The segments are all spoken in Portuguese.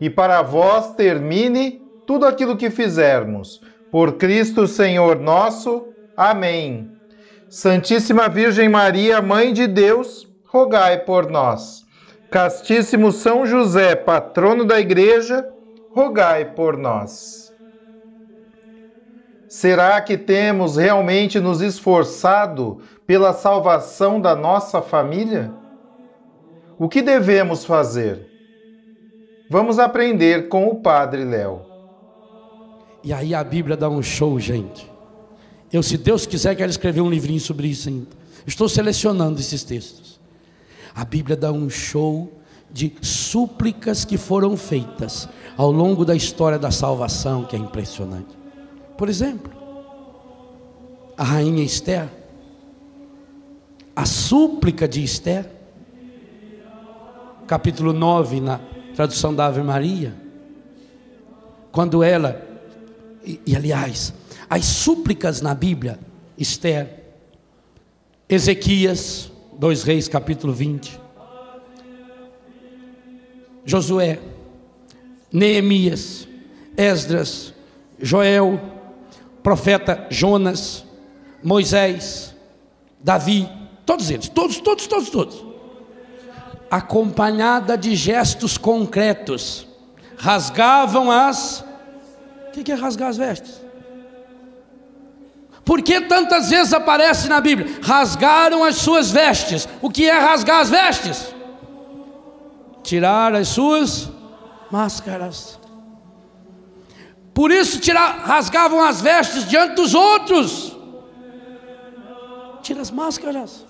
e para vós termine tudo aquilo que fizermos. Por Cristo Senhor nosso. Amém. Santíssima Virgem Maria, Mãe de Deus, rogai por nós. Castíssimo São José, patrono da Igreja, rogai por nós. Será que temos realmente nos esforçado pela salvação da nossa família? O que devemos fazer? Vamos aprender com o Padre Léo. E aí a Bíblia dá um show, gente. Eu, se Deus quiser, quero escrever um livrinho sobre isso ainda. Estou selecionando esses textos. A Bíblia dá um show de súplicas que foram feitas ao longo da história da salvação, que é impressionante. Por exemplo, a rainha Esther, a súplica de Esther, capítulo 9, na tradução da Ave Maria, quando ela, e, e aliás, as súplicas na Bíblia, Esther, Ezequias, 2 Reis, capítulo 20, Josué, Neemias, Esdras, Joel, profeta Jonas, Moisés, Davi, todos eles, todos, todos, todos, todos, acompanhada de gestos concretos, rasgavam as. O que é rasgar as vestes? Por que tantas vezes aparece na Bíblia? Rasgaram as suas vestes. O que é rasgar as vestes? Tirar as suas máscaras. Por isso tirar, rasgavam as vestes diante dos outros. Tira as máscaras.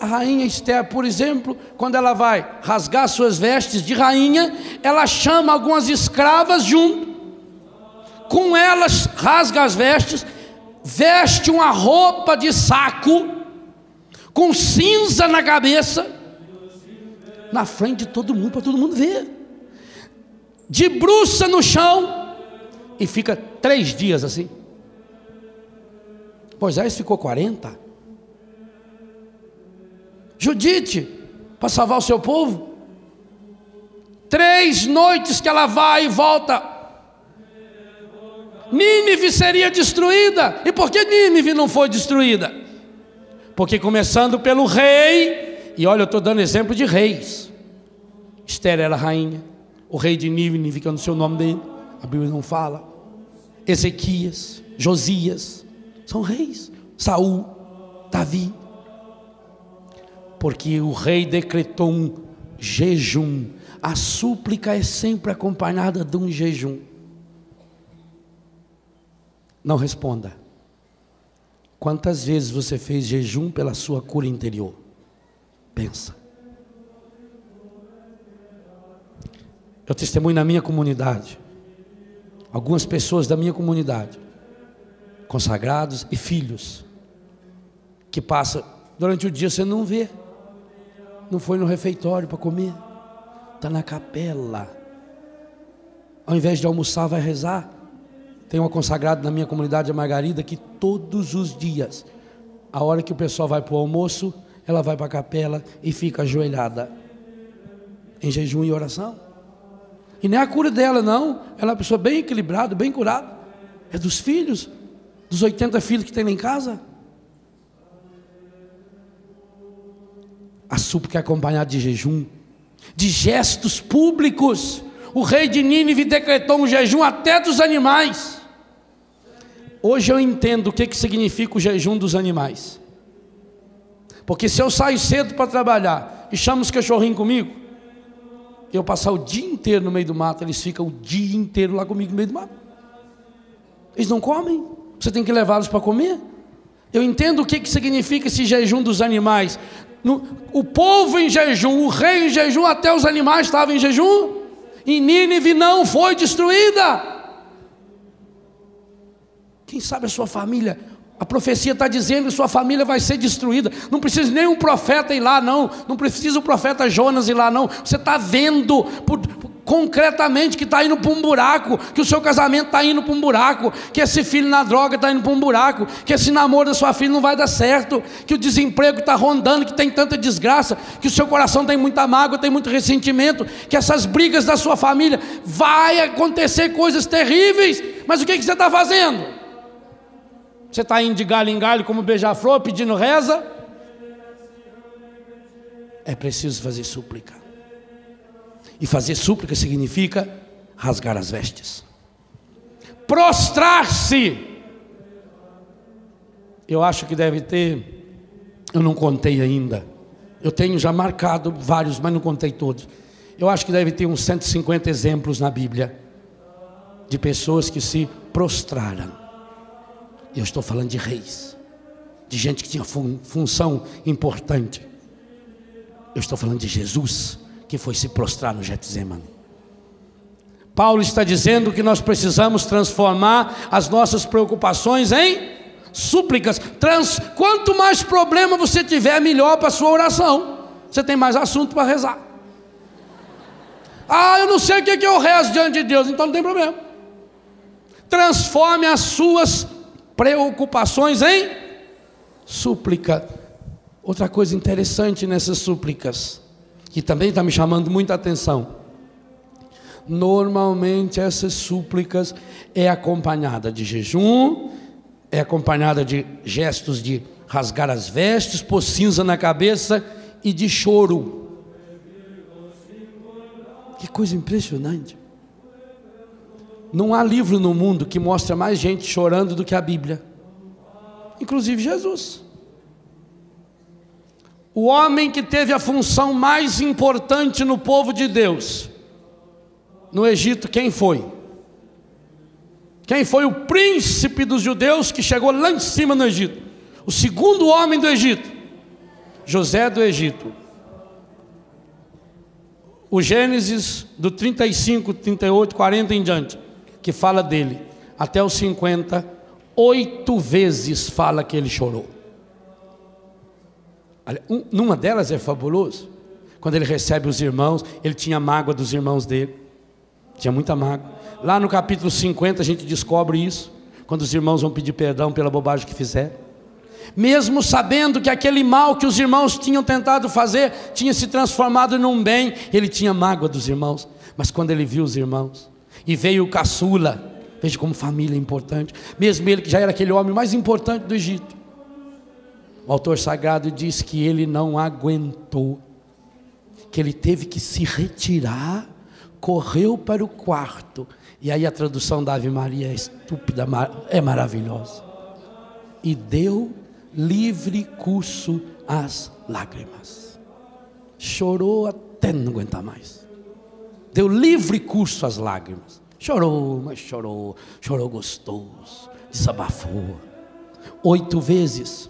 A rainha Esther, por exemplo, quando ela vai rasgar suas vestes de rainha, ela chama algumas escravas junto com elas rasga as vestes, veste uma roupa de saco, com cinza na cabeça, na frente de todo mundo, para todo mundo ver, debruça no chão e fica três dias assim. Moisés ficou 40. Judite, para salvar o seu povo, três noites que ela vai e volta Nínive seria destruída. E por que Nínive não foi destruída? Porque começando pelo rei, e olha, eu estou dando exemplo de reis. Esther era rainha, o rei de Nínive, que eu não sei o nome dele, a Bíblia não fala. Ezequias, Josias, são reis. Saul, Davi. Porque o rei decretou um jejum. A súplica é sempre acompanhada de um jejum. Não responda. Quantas vezes você fez jejum pela sua cura interior? Pensa. Eu testemunho na minha comunidade. Algumas pessoas da minha comunidade, consagrados e filhos, que passa durante o dia você não vê, não foi no refeitório para comer, está na capela. Ao invés de almoçar, vai rezar. Tem uma consagrada na minha comunidade, a Margarida, que todos os dias, a hora que o pessoal vai para o almoço, ela vai para a capela e fica ajoelhada, em jejum e oração. E é a cura dela, não. Ela é uma pessoa bem equilibrada, bem curada. É dos filhos, dos 80 filhos que tem lá em casa. A súplica é acompanhada de jejum, de gestos públicos. O rei de Nínive decretou um jejum até dos animais. Hoje eu entendo o que, que significa o jejum dos animais. Porque se eu saio cedo para trabalhar e chamo os cachorrinhos comigo, eu passar o dia inteiro no meio do mato, eles ficam o dia inteiro lá comigo no meio do mato. Eles não comem, você tem que levá-los para comer. Eu entendo o que, que significa esse jejum dos animais. No, o povo em jejum, o rei em jejum, até os animais estavam em jejum. E Nínive não foi destruída. Quem sabe a sua família, a profecia está dizendo que sua família vai ser destruída. Não precisa nem um profeta ir lá, não. Não precisa o profeta Jonas ir lá, não. Você está vendo por, concretamente que está indo para um buraco, que o seu casamento está indo para um buraco, que esse filho na droga está indo para um buraco, que esse namoro da sua filha não vai dar certo, que o desemprego está rondando, que tem tanta desgraça, que o seu coração tem muita mágoa, tem muito ressentimento, que essas brigas da sua família vai acontecer coisas terríveis. Mas o que, que você está fazendo? Você está indo de galho em galho como beija-flor pedindo reza? É preciso fazer súplica. E fazer súplica significa rasgar as vestes, prostrar-se. Eu acho que deve ter, eu não contei ainda. Eu tenho já marcado vários, mas não contei todos. Eu acho que deve ter uns 150 exemplos na Bíblia de pessoas que se prostraram. Eu estou falando de reis, de gente que tinha fun função importante. Eu estou falando de Jesus, que foi se prostrar no Getsemane. Paulo está dizendo que nós precisamos transformar as nossas preocupações em súplicas. Trans, quanto mais problema você tiver, melhor para a sua oração. Você tem mais assunto para rezar. Ah, eu não sei o que, que eu rezo diante de Deus, então não tem problema. Transforme as suas preocupações em súplica. Outra coisa interessante nessas súplicas que também está me chamando muita atenção. Normalmente essas súplicas é acompanhada de jejum, é acompanhada de gestos de rasgar as vestes, pôr cinza na cabeça e de choro. Que coisa impressionante. Não há livro no mundo que mostre mais gente chorando do que a Bíblia, inclusive Jesus. O homem que teve a função mais importante no povo de Deus, no Egito, quem foi? Quem foi o príncipe dos judeus que chegou lá em cima no Egito? O segundo homem do Egito, José do Egito. O Gênesis do 35, 38, 40 em diante, que fala dele, até os 50, oito vezes fala que ele chorou. Um, numa delas é fabuloso. Quando ele recebe os irmãos, ele tinha mágoa dos irmãos dele. Tinha muita mágoa. Lá no capítulo 50 a gente descobre isso. Quando os irmãos vão pedir perdão pela bobagem que fizeram. Mesmo sabendo que aquele mal que os irmãos tinham tentado fazer tinha se transformado num bem, ele tinha mágoa dos irmãos. Mas quando ele viu os irmãos e veio o caçula, veja como família é importante, mesmo ele que já era aquele homem mais importante do Egito, o autor sagrado diz que ele não aguentou, que ele teve que se retirar, correu para o quarto. E aí a tradução da Ave Maria é estúpida, é maravilhosa. E deu livre curso às lágrimas. Chorou até não aguentar mais. Deu livre curso às lágrimas. Chorou, mas chorou, chorou gostoso, desabafou. Oito vezes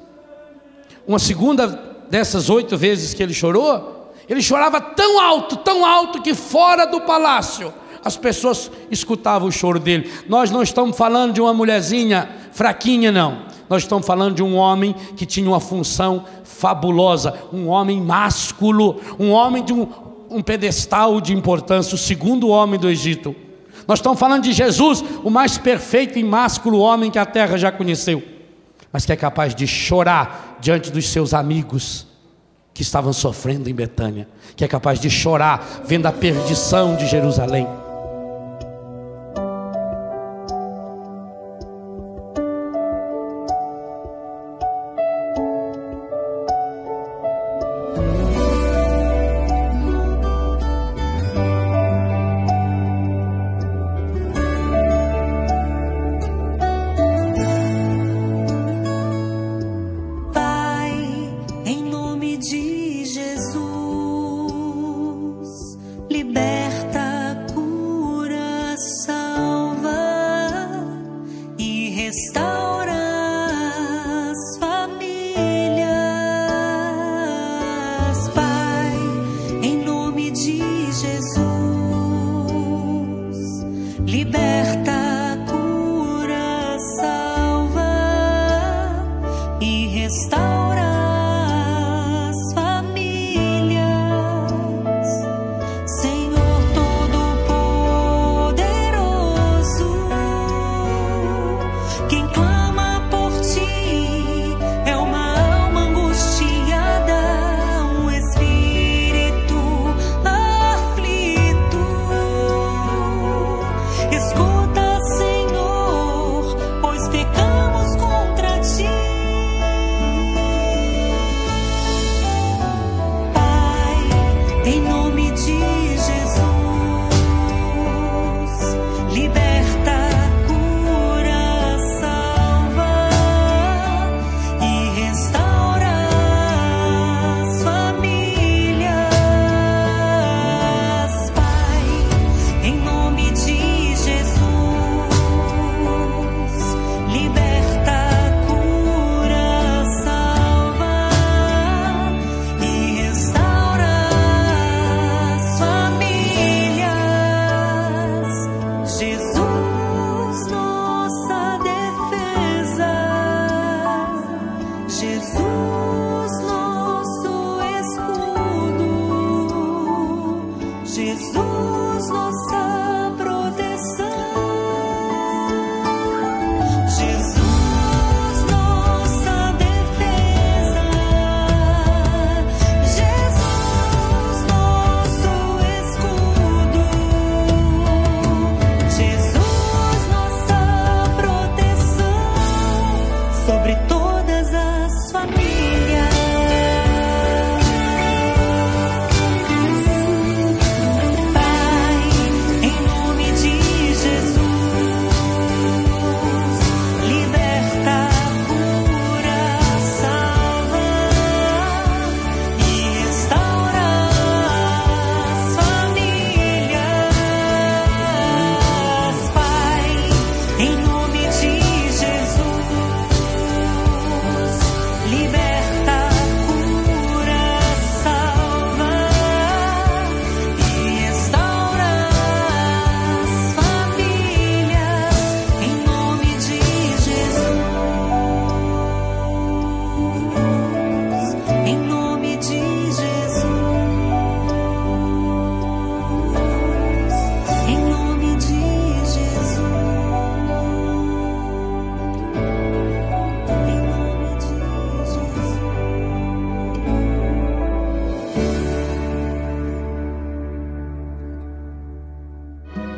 uma segunda dessas oito vezes que ele chorou, ele chorava tão alto, tão alto, que fora do palácio as pessoas escutavam o choro dele. Nós não estamos falando de uma mulherzinha fraquinha, não. Nós estamos falando de um homem que tinha uma função fabulosa, um homem másculo, um homem de um, um pedestal de importância, o segundo homem do Egito. Nós estamos falando de Jesus, o mais perfeito e másculo homem que a terra já conheceu mas que é capaz de chorar diante dos seus amigos que estavam sofrendo em Betânia, que é capaz de chorar vendo a perdição de Jerusalém.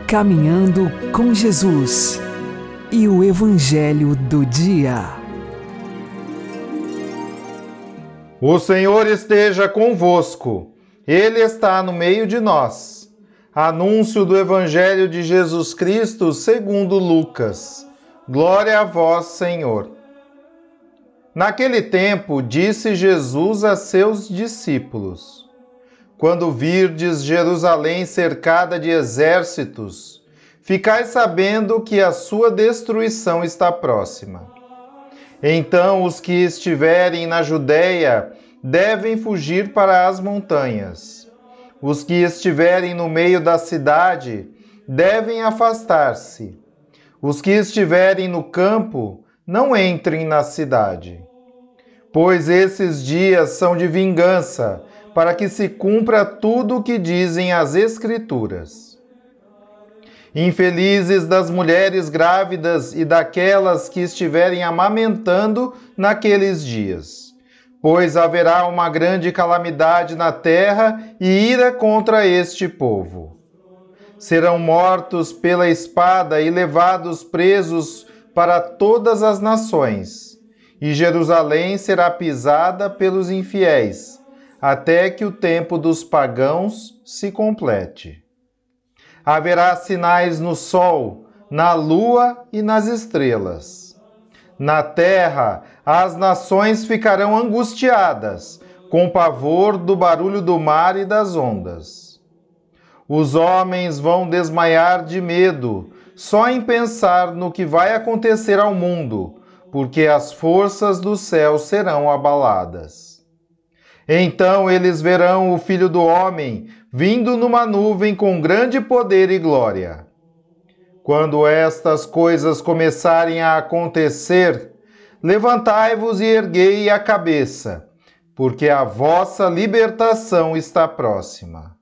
Caminhando com Jesus e o Evangelho do Dia. O Senhor esteja convosco, Ele está no meio de nós. Anúncio do Evangelho de Jesus Cristo segundo Lucas. Glória a vós, Senhor. Naquele tempo, disse Jesus a seus discípulos: quando virdes Jerusalém cercada de exércitos, ficai sabendo que a sua destruição está próxima. Então os que estiverem na Judéia devem fugir para as montanhas. Os que estiverem no meio da cidade devem afastar-se. Os que estiverem no campo não entrem na cidade. Pois esses dias são de vingança para que se cumpra tudo o que dizem as Escrituras. Infelizes das mulheres grávidas e daquelas que estiverem amamentando naqueles dias, pois haverá uma grande calamidade na terra e ira contra este povo. Serão mortos pela espada e levados presos para todas as nações, e Jerusalém será pisada pelos infiéis até que o tempo dos pagãos se complete. Haverá sinais no sol, na lua e nas estrelas. Na terra, as nações ficarão angustiadas, com pavor do barulho do mar e das ondas. Os homens vão desmaiar de medo, só em pensar no que vai acontecer ao mundo, porque as forças do céu serão abaladas. Então eles verão o Filho do Homem vindo numa nuvem com grande poder e glória. Quando estas coisas começarem a acontecer, levantai-vos e erguei a cabeça, porque a vossa libertação está próxima.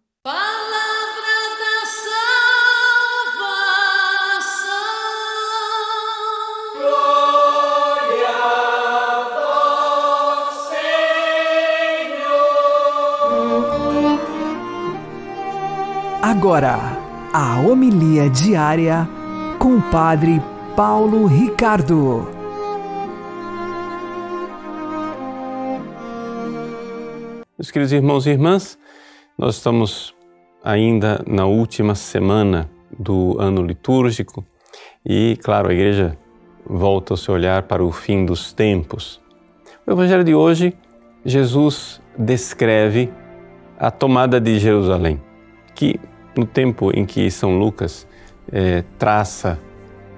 Agora, a homilia diária com o Padre Paulo Ricardo. Meus queridos irmãos e irmãs, nós estamos ainda na última semana do ano litúrgico e, claro, a igreja volta o seu olhar para o fim dos tempos. O evangelho de hoje, Jesus descreve a tomada de Jerusalém, que no tempo em que São Lucas é, traça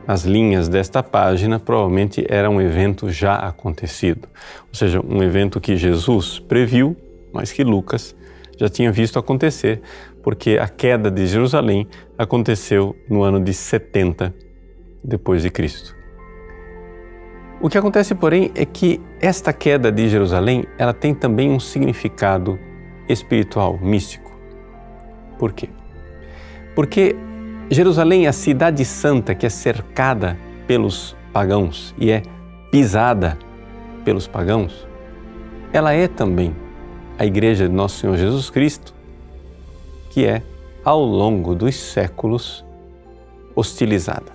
as linhas desta página, provavelmente era um evento já acontecido, ou seja, um evento que Jesus previu, mas que Lucas já tinha visto acontecer, porque a queda de Jerusalém aconteceu no ano de 70 depois de Cristo. O que acontece, porém, é que esta queda de Jerusalém, ela tem também um significado espiritual, místico. Por quê? Porque Jerusalém é a cidade santa que é cercada pelos pagãos e é pisada pelos pagãos. Ela é também a igreja de nosso Senhor Jesus Cristo, que é, ao longo dos séculos, hostilizada.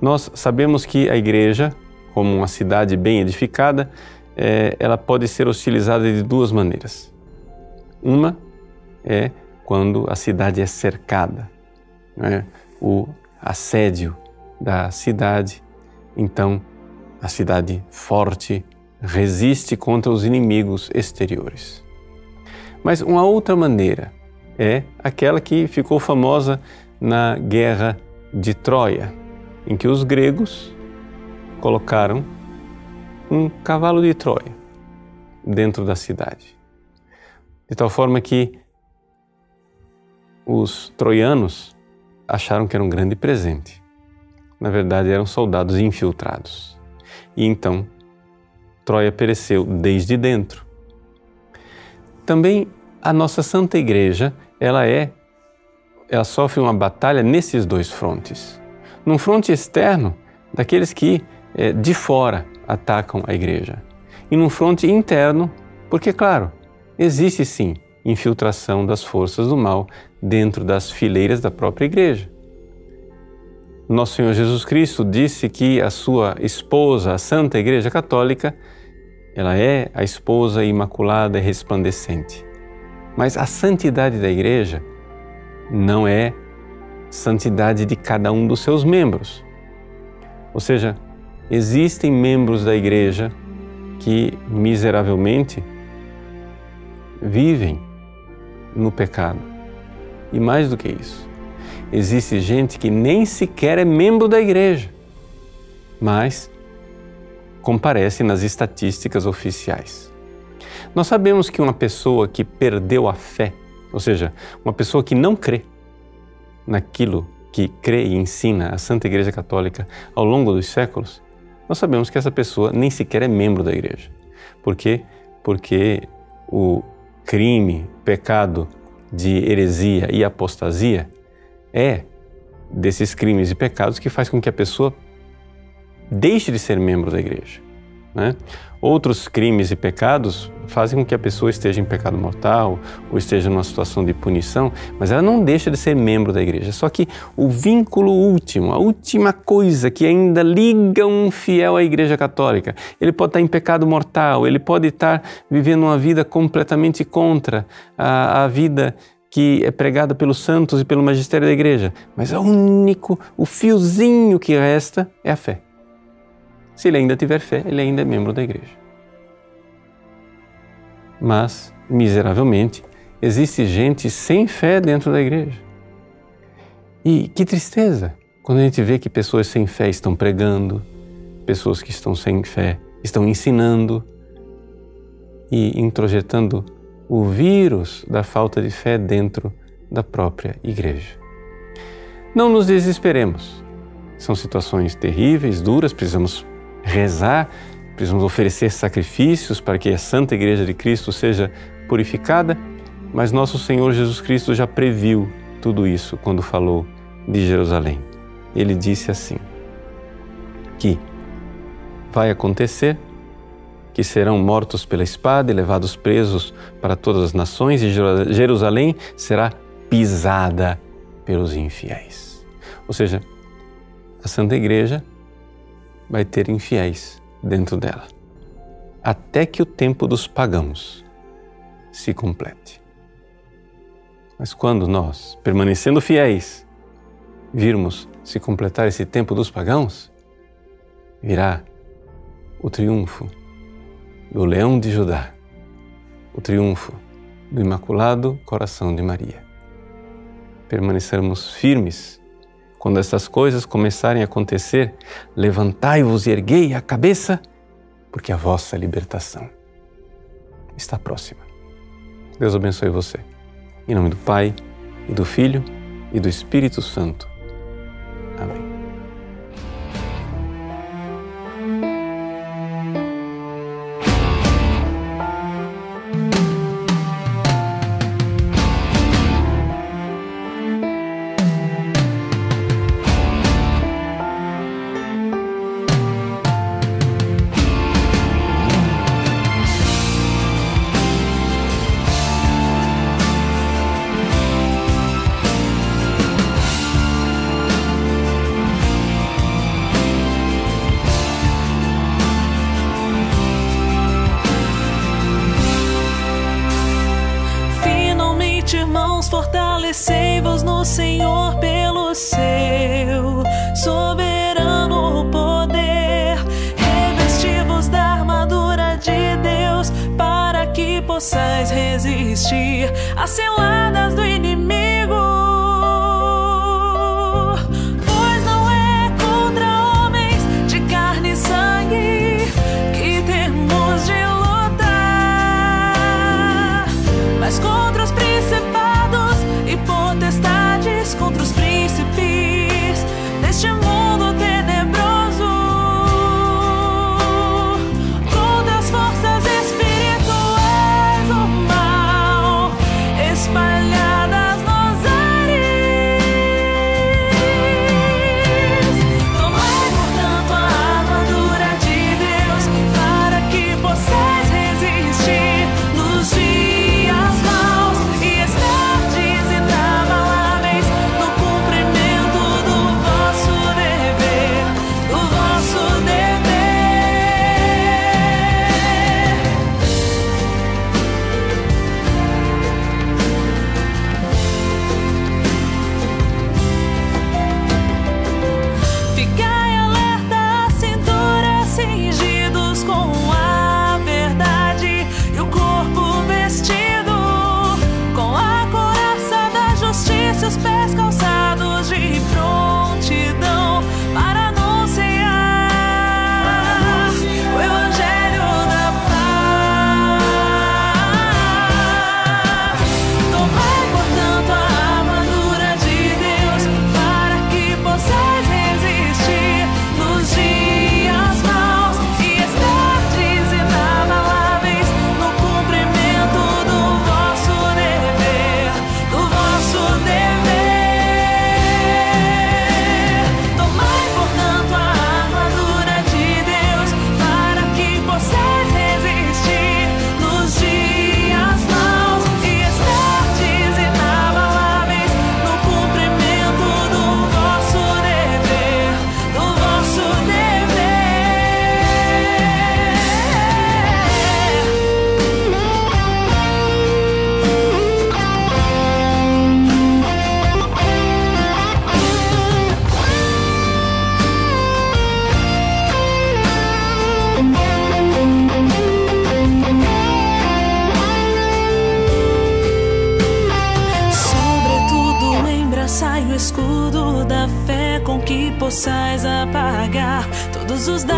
Nós sabemos que a igreja, como uma cidade bem edificada, é, ela pode ser hostilizada de duas maneiras. Uma é quando a cidade é cercada, né? o assédio da cidade. Então, a cidade forte resiste contra os inimigos exteriores. Mas uma outra maneira é aquela que ficou famosa na Guerra de Troia, em que os gregos colocaram um cavalo de Troia dentro da cidade. De tal forma que os troianos acharam que era um grande presente. Na verdade, eram soldados infiltrados. E então, Troia pereceu desde dentro. Também a nossa Santa Igreja, ela é ela sofre uma batalha nesses dois frontes. Num fronte externo, daqueles que é, de fora atacam a igreja. E num fronte interno, porque, claro, existe sim infiltração das forças do mal dentro das fileiras da própria igreja. Nosso Senhor Jesus Cristo disse que a sua esposa, a Santa Igreja Católica, ela é a esposa imaculada e resplandecente. Mas a santidade da igreja não é santidade de cada um dos seus membros. Ou seja, existem membros da igreja que miseravelmente vivem no pecado. E mais do que isso, existe gente que nem sequer é membro da igreja, mas comparece nas estatísticas oficiais. Nós sabemos que uma pessoa que perdeu a fé, ou seja, uma pessoa que não crê naquilo que crê e ensina a Santa Igreja Católica ao longo dos séculos, nós sabemos que essa pessoa nem sequer é membro da igreja. Por quê? Porque o crime, pecado de heresia e apostasia é desses crimes e pecados que faz com que a pessoa deixe de ser membro da igreja. Né? Outros crimes e pecados fazem com que a pessoa esteja em pecado mortal ou esteja numa situação de punição, mas ela não deixa de ser membro da igreja. Só que o vínculo último, a última coisa que ainda liga um fiel à igreja católica, ele pode estar em pecado mortal, ele pode estar vivendo uma vida completamente contra a, a vida que é pregada pelos santos e pelo magistério da igreja, mas o único, o fiozinho que resta é a fé. Se ele ainda tiver fé, ele ainda é membro da igreja. Mas, miseravelmente, existe gente sem fé dentro da igreja. E que tristeza quando a gente vê que pessoas sem fé estão pregando, pessoas que estão sem fé estão ensinando e introjetando o vírus da falta de fé dentro da própria igreja. Não nos desesperemos. São situações terríveis, duras, precisamos rezar, precisamos oferecer sacrifícios para que a Santa Igreja de Cristo seja purificada, mas nosso Senhor Jesus Cristo já previu tudo isso quando falou de Jerusalém. Ele disse assim: que vai acontecer que serão mortos pela espada e levados presos para todas as nações, e Jerusalém será pisada pelos infiéis. Ou seja, a Santa Igreja vai ter infiéis dentro dela, até que o tempo dos pagãos se complete. Mas quando nós, permanecendo fiéis, virmos se completar esse tempo dos pagãos, virá o triunfo do leão de Judá, o triunfo do Imaculado Coração de Maria. Permanecermos firmes quando essas coisas começarem a acontecer, levantai-vos e erguei a cabeça, porque a vossa libertação está próxima. Deus abençoe você. Em nome do Pai, e do Filho, e do Espírito Santo. Amém. Possais resistir às ciladas do inimigo.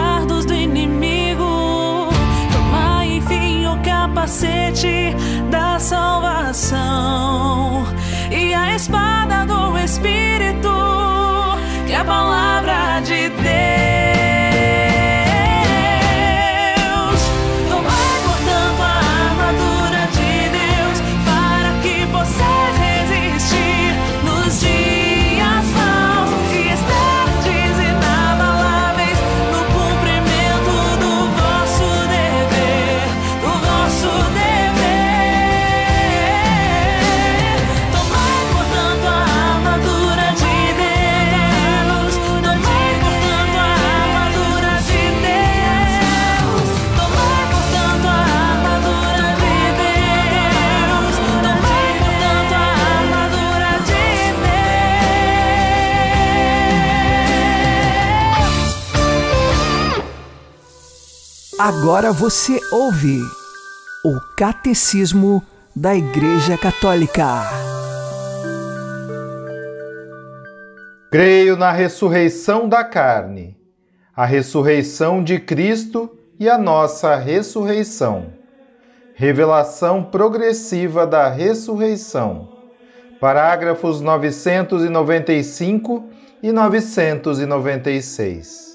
Dardos do inimigo. Tomai, enfim, o capacete da salvação e a espada do Espírito, que é a palavra de Deus. Agora você ouve o Catecismo da Igreja Católica. Creio na ressurreição da carne, a ressurreição de Cristo e a nossa ressurreição. Revelação progressiva da ressurreição. Parágrafos 995 e 996.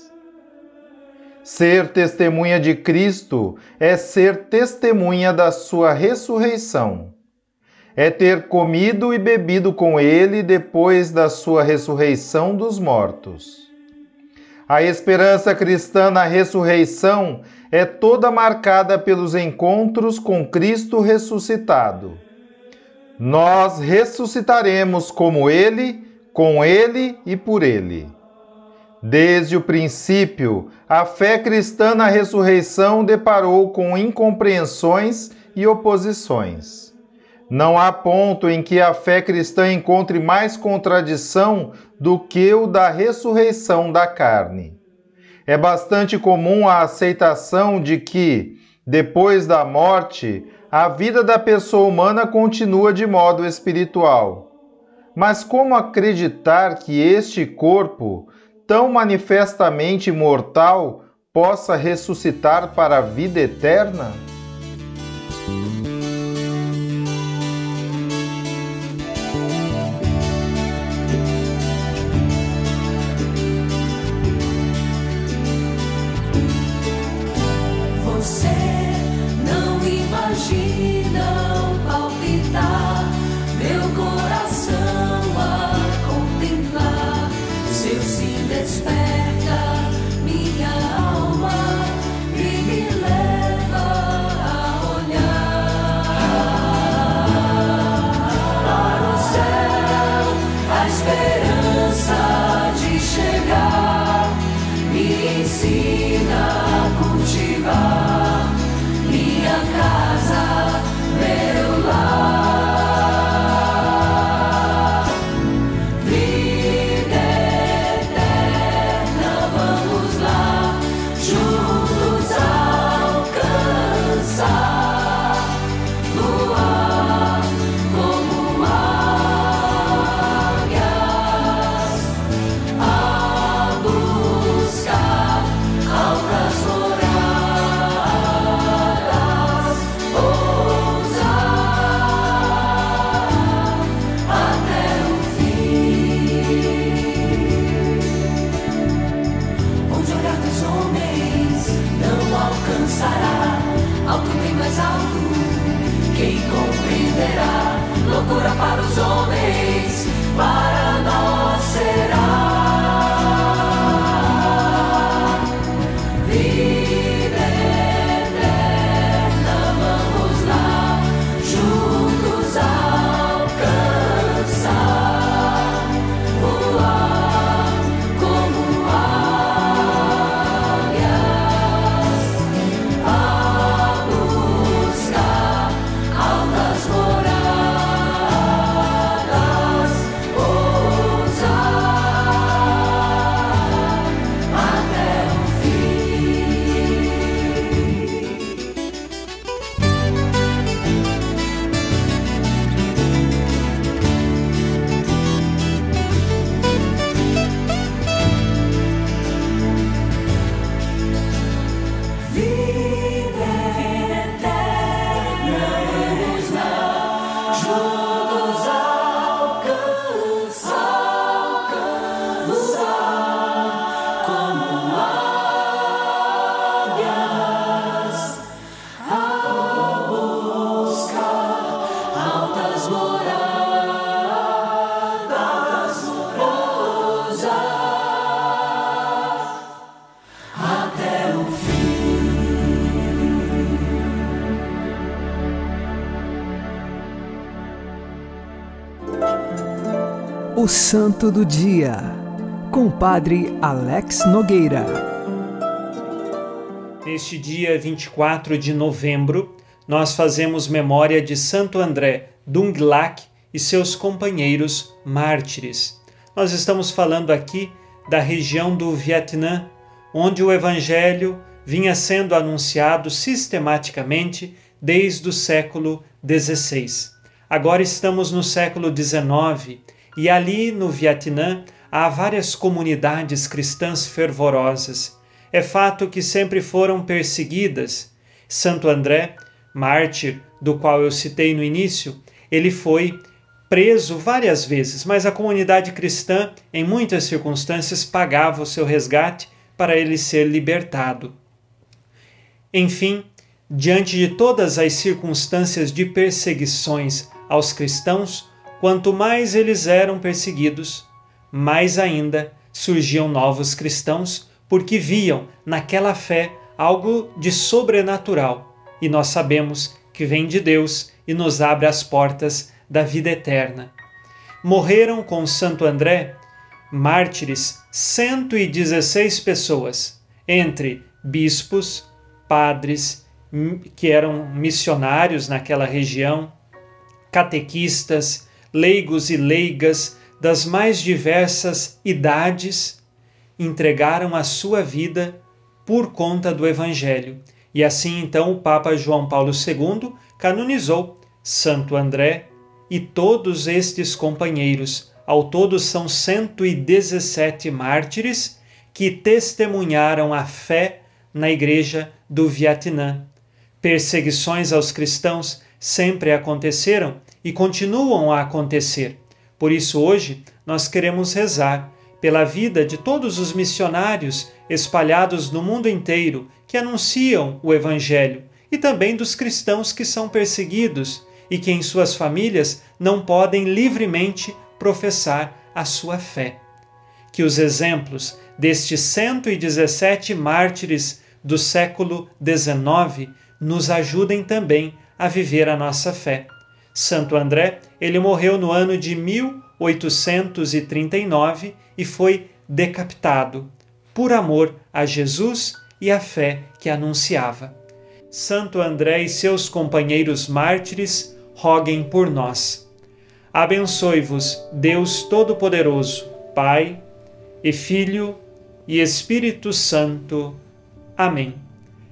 Ser testemunha de Cristo é ser testemunha da sua ressurreição. É ter comido e bebido com ele depois da sua ressurreição dos mortos. A esperança cristã na ressurreição é toda marcada pelos encontros com Cristo ressuscitado. Nós ressuscitaremos como Ele, com Ele e por Ele. Desde o princípio, a fé cristã na ressurreição deparou com incompreensões e oposições. Não há ponto em que a fé cristã encontre mais contradição do que o da ressurreição da carne. É bastante comum a aceitação de que, depois da morte, a vida da pessoa humana continua de modo espiritual. Mas como acreditar que este corpo tão manifestamente mortal possa ressuscitar para a vida eterna? quem compreenderá? Loucura para os homens. O Santo do Dia, com o Padre Alex Nogueira. Neste dia 24 de novembro, nós fazemos memória de Santo André Dunglac e seus companheiros mártires. Nós estamos falando aqui da região do Vietnã, onde o Evangelho vinha sendo anunciado sistematicamente desde o século XVI. Agora estamos no século XIX e ali no Vietnã há várias comunidades cristãs fervorosas. É fato que sempre foram perseguidas. Santo André, mártir do qual eu citei no início, ele foi preso várias vezes, mas a comunidade cristã, em muitas circunstâncias, pagava o seu resgate para ele ser libertado. Enfim, diante de todas as circunstâncias de perseguições aos cristãos, quanto mais eles eram perseguidos, mais ainda surgiam novos cristãos, porque viam naquela fé algo de sobrenatural, e nós sabemos que vem de Deus e nos abre as portas da vida eterna. Morreram com Santo André, mártires, 116 pessoas, entre bispos, padres, que eram missionários naquela região, catequistas, leigos e leigas das mais diversas idades entregaram a sua vida por conta do Evangelho. E assim então o Papa João Paulo II canonizou Santo André e todos estes companheiros. Ao todo são 117 mártires que testemunharam a fé na Igreja do Vietnã. Perseguições aos cristãos sempre aconteceram e continuam a acontecer. Por isso, hoje, nós queremos rezar pela vida de todos os missionários espalhados no mundo inteiro que anunciam o Evangelho e também dos cristãos que são perseguidos e que em suas famílias não podem livremente professar a sua fé. Que os exemplos destes 117 mártires do século XIX nos ajudem também a viver a nossa fé. Santo André, ele morreu no ano de 1839 e foi decapitado por amor a Jesus e a fé que anunciava. Santo André e seus companheiros mártires, roguem por nós. Abençoe-vos, Deus Todo-Poderoso, Pai e Filho e Espírito Santo. Amém.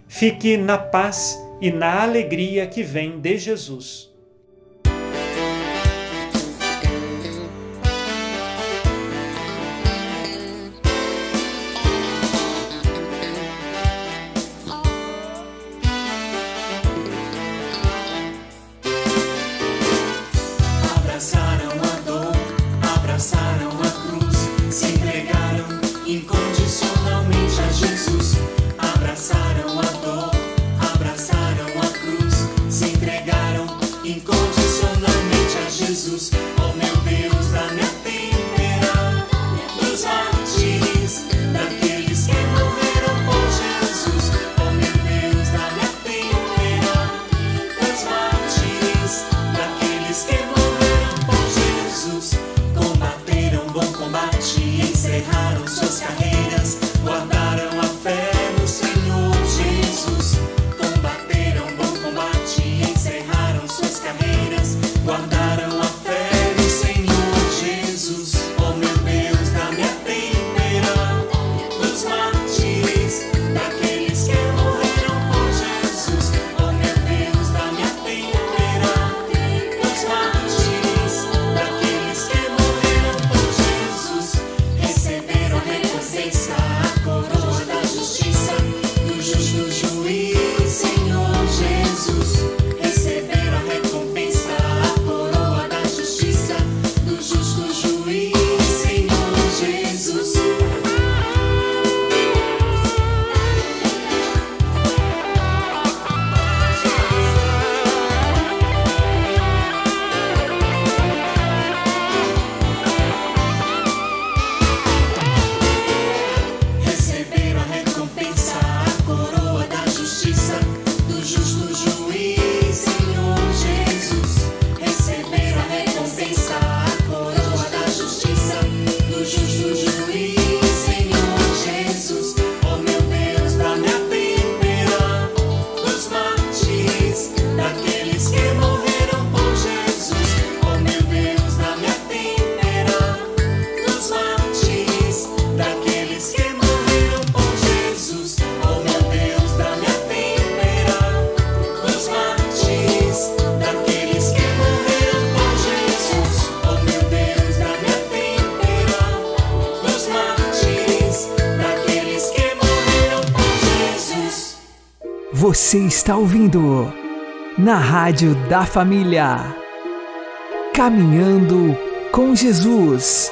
Fique na paz e na alegria que vem de Jesus. Está ouvindo na Rádio da Família. Caminhando com Jesus.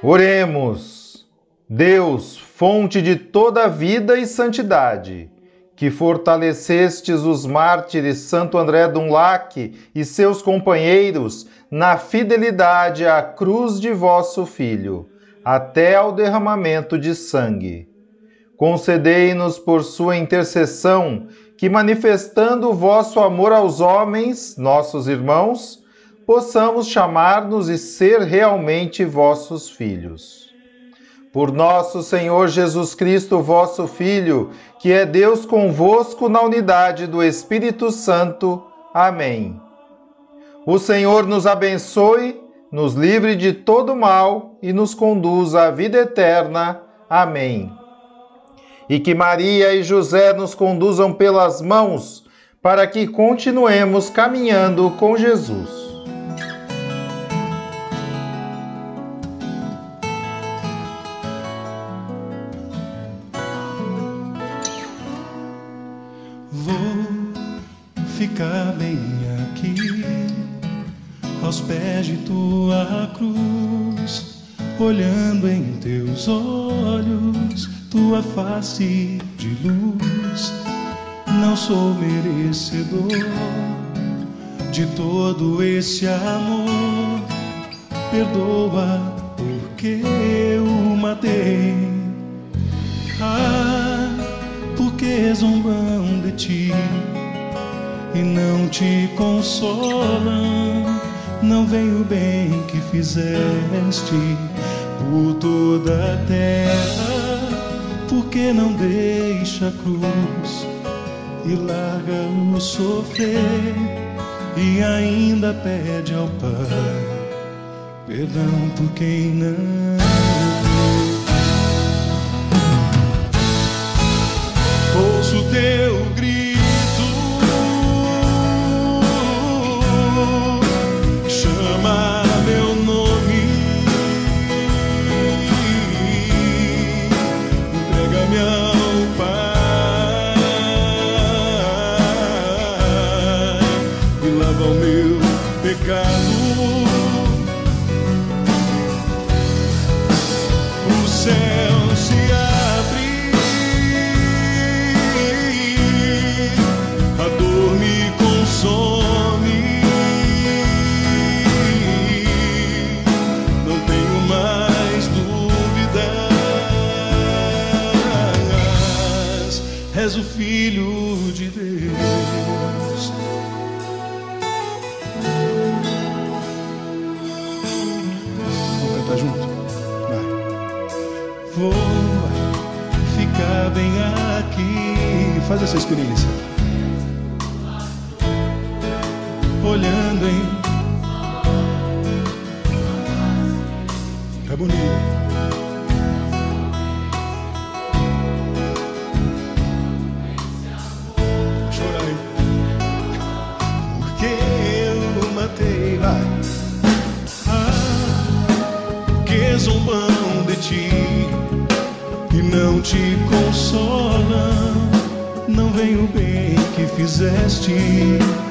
Oremos. Deus, fonte de toda vida e santidade, que fortalecestes os mártires Santo André Dunlac e seus companheiros na fidelidade à cruz de vosso Filho, até ao derramamento de sangue. Concedei-nos por sua intercessão que, manifestando o vosso amor aos homens, nossos irmãos, possamos chamar-nos e ser realmente vossos filhos. Por nosso Senhor Jesus Cristo, vosso Filho, que é Deus convosco na unidade do Espírito Santo. Amém. O Senhor nos abençoe, nos livre de todo mal e nos conduza à vida eterna. Amém. E que Maria e José nos conduzam pelas mãos para que continuemos caminhando com Jesus. Vou ficar bem aqui, aos pés de tua cruz, olhando em teus olhos, tua face de luz. Não sou merecedor de todo esse amor, perdoa porque eu matei. Ah, porque zombam de ti e não te consolam. Não vem o bem que fizeste por toda a terra, porque não deixa a cruz e larga o sofrer e ainda pede ao Pai perdão por quem não. ouço teu grito, essa experiência. Fizeste